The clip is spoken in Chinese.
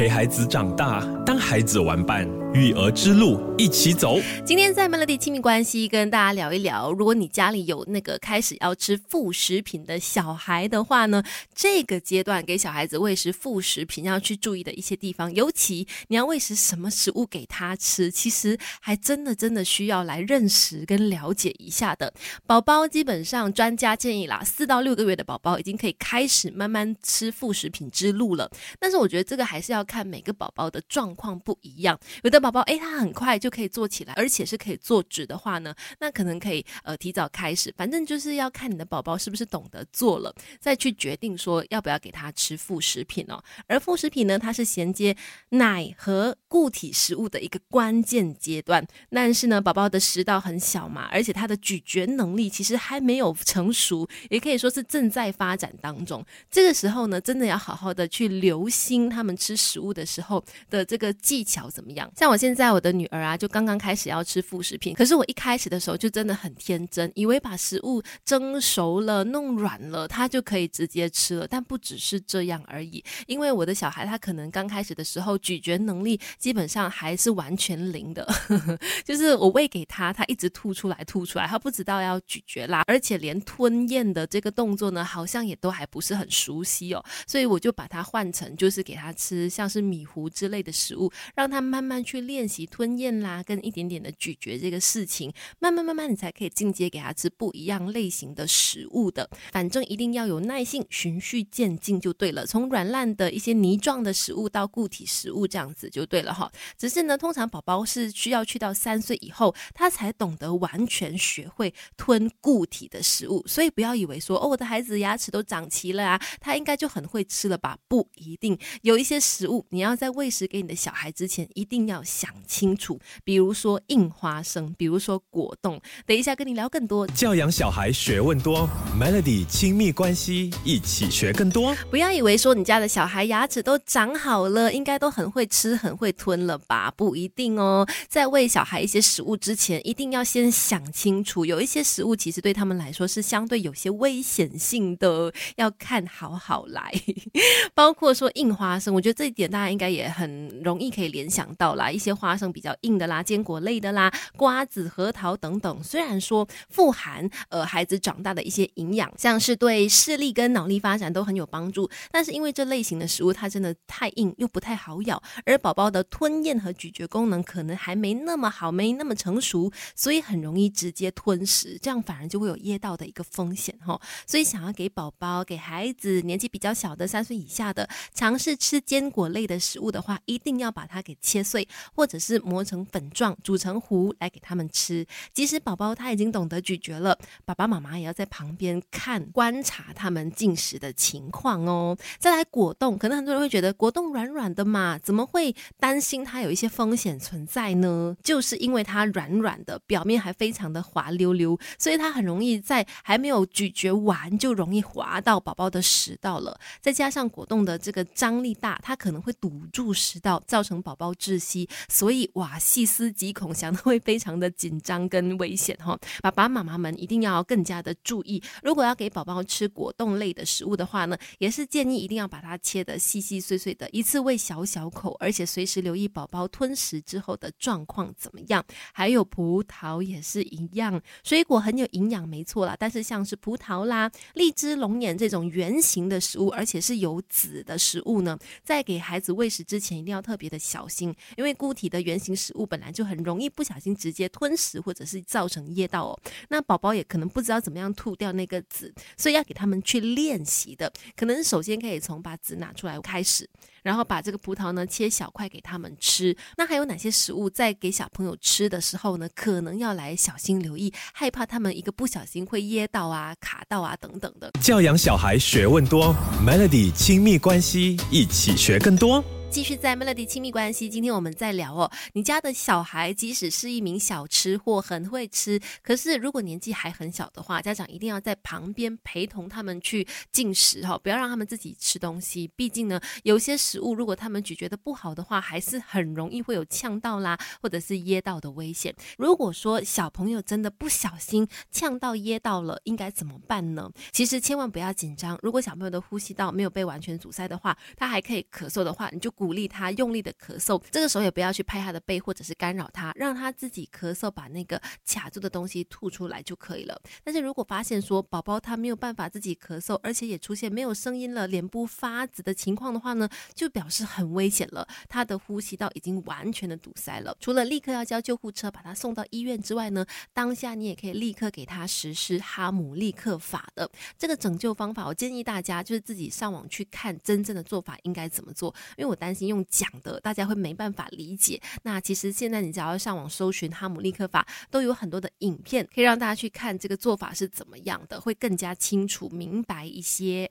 陪孩子长大，当孩子玩伴，育儿之路一起走。今天在 Melody 亲密关系跟大家聊一聊，如果你家里有那个开始要吃副食品的小孩的话呢，这个阶段给小孩子喂食副食品要去注意的一些地方，尤其你要喂食什么食物给他吃，其实还真的真的需要来认识跟了解一下的。宝宝基本上专家建议啦，四到六个月的宝宝已经可以开始慢慢吃副食品之路了，但是我觉得这个还是要。要看每个宝宝的状况不一样，有的宝宝诶，他很快就可以做起来，而且是可以做直的话呢，那可能可以呃提早开始，反正就是要看你的宝宝是不是懂得做了，再去决定说要不要给他吃副食品哦。而副食品呢，它是衔接奶和固体食物的一个关键阶段，但是呢，宝宝的食道很小嘛，而且他的咀嚼能力其实还没有成熟，也可以说是正在发展当中。这个时候呢，真的要好好的去留心他们吃。食物的时候的这个技巧怎么样？像我现在我的女儿啊，就刚刚开始要吃副食品，可是我一开始的时候就真的很天真，以为把食物蒸熟了、弄软了，她就可以直接吃了。但不只是这样而已，因为我的小孩他可能刚开始的时候咀嚼能力基本上还是完全零的，就是我喂给他，他一直吐出来、吐出来，他不知道要咀嚼啦，而且连吞咽的这个动作呢，好像也都还不是很熟悉哦。所以我就把它换成就是给他吃。像是米糊之类的食物，让他慢慢去练习吞咽啦，跟一点点的咀嚼这个事情，慢慢慢慢，你才可以进阶给他吃不一样类型的食物的。反正一定要有耐性，循序渐进就对了。从软烂的一些泥状的食物到固体食物，这样子就对了哈。只是呢，通常宝宝是需要去到三岁以后，他才懂得完全学会吞固体的食物。所以不要以为说哦，我的孩子牙齿都长齐了啊，他应该就很会吃了吧？不一定，有一些食。物，你要在喂食给你的小孩之前，一定要想清楚。比如说硬花生，比如说果冻。等一下跟你聊更多。教养小孩学问多，Melody 亲密关系一起学更多。不要以为说你家的小孩牙齿都长好了，应该都很会吃、很会吞了吧？不一定哦。在喂小孩一些食物之前，一定要先想清楚。有一些食物其实对他们来说是相对有些危险性的，要看好好来。包括说硬花生，我觉得这一。点大家应该也很容易可以联想到啦，一一些花生比较硬的啦，坚果类的啦，瓜子、核桃等等。虽然说富含呃孩子长大的一些营养，像是对视力跟脑力发展都很有帮助，但是因为这类型的食物它真的太硬又不太好咬，而宝宝的吞咽和咀嚼功能可能还没那么好，没那么成熟，所以很容易直接吞食，这样反而就会有噎到的一个风险哈。所以想要给宝宝、给孩子年纪比较小的三岁以下的尝试吃坚。果类的食物的话，一定要把它给切碎，或者是磨成粉状，煮成糊来给他们吃。即使宝宝他已经懂得咀嚼了，爸爸妈妈也要在旁边看观察他们进食的情况哦。再来果冻，可能很多人会觉得果冻软软的嘛，怎么会担心它有一些风险存在呢？就是因为它软软的，表面还非常的滑溜溜，所以它很容易在还没有咀嚼完就容易滑到宝宝的食道了。再加上果冻的这个张力大，它可能会堵住食道，造成宝宝窒息，所以哇，细思极恐，想的会非常的紧张跟危险哈。爸爸妈妈们一定要更加的注意，如果要给宝宝吃果冻类的食物的话呢，也是建议一定要把它切的细细碎碎的，一次喂小小口，而且随时留意宝宝吞食之后的状况怎么样。还有葡萄也是一样，水果很有营养，没错啦。但是像是葡萄啦、荔枝、龙眼这种圆形的食物，而且是有籽的食物呢，在给孩子喂食之前一定要特别的小心，因为固体的圆形食物本来就很容易不小心直接吞食，或者是造成噎到哦。那宝宝也可能不知道怎么样吐掉那个籽，所以要给他们去练习的。可能首先可以从把籽拿出来开始，然后把这个葡萄呢切小块给他们吃。那还有哪些食物在给小朋友吃的时候呢，可能要来小心留意，害怕他们一个不小心会噎到啊、卡到啊等等的。教养小孩学问多，Melody 亲密关系一起学更。更多。继续在 Melody 亲密关系，今天我们在聊哦，你家的小孩即使是一名小吃货，很会吃，可是如果年纪还很小的话，家长一定要在旁边陪同他们去进食哈，不要让他们自己吃东西。毕竟呢，有些食物如果他们咀嚼的不好的话，还是很容易会有呛到啦，或者是噎到的危险。如果说小朋友真的不小心呛到噎到了，应该怎么办呢？其实千万不要紧张，如果小朋友的呼吸道没有被完全阻塞的话，他还可以咳嗽的话，你就。鼓励他用力的咳嗽，这个时候也不要去拍他的背或者是干扰他，让他自己咳嗽，把那个卡住的东西吐出来就可以了。但是如果发现说宝宝他没有办法自己咳嗽，而且也出现没有声音了、脸部发紫的情况的话呢，就表示很危险了，他的呼吸道已经完全的堵塞了。除了立刻要叫救护车把他送到医院之外呢，当下你也可以立刻给他实施哈姆立克法的这个拯救方法。我建议大家就是自己上网去看真正的做法应该怎么做，因为我担心用讲的大家会没办法理解。那其实现在你只要上网搜寻哈姆立克法，都有很多的影片可以让大家去看这个做法是怎么样的，会更加清楚明白一些。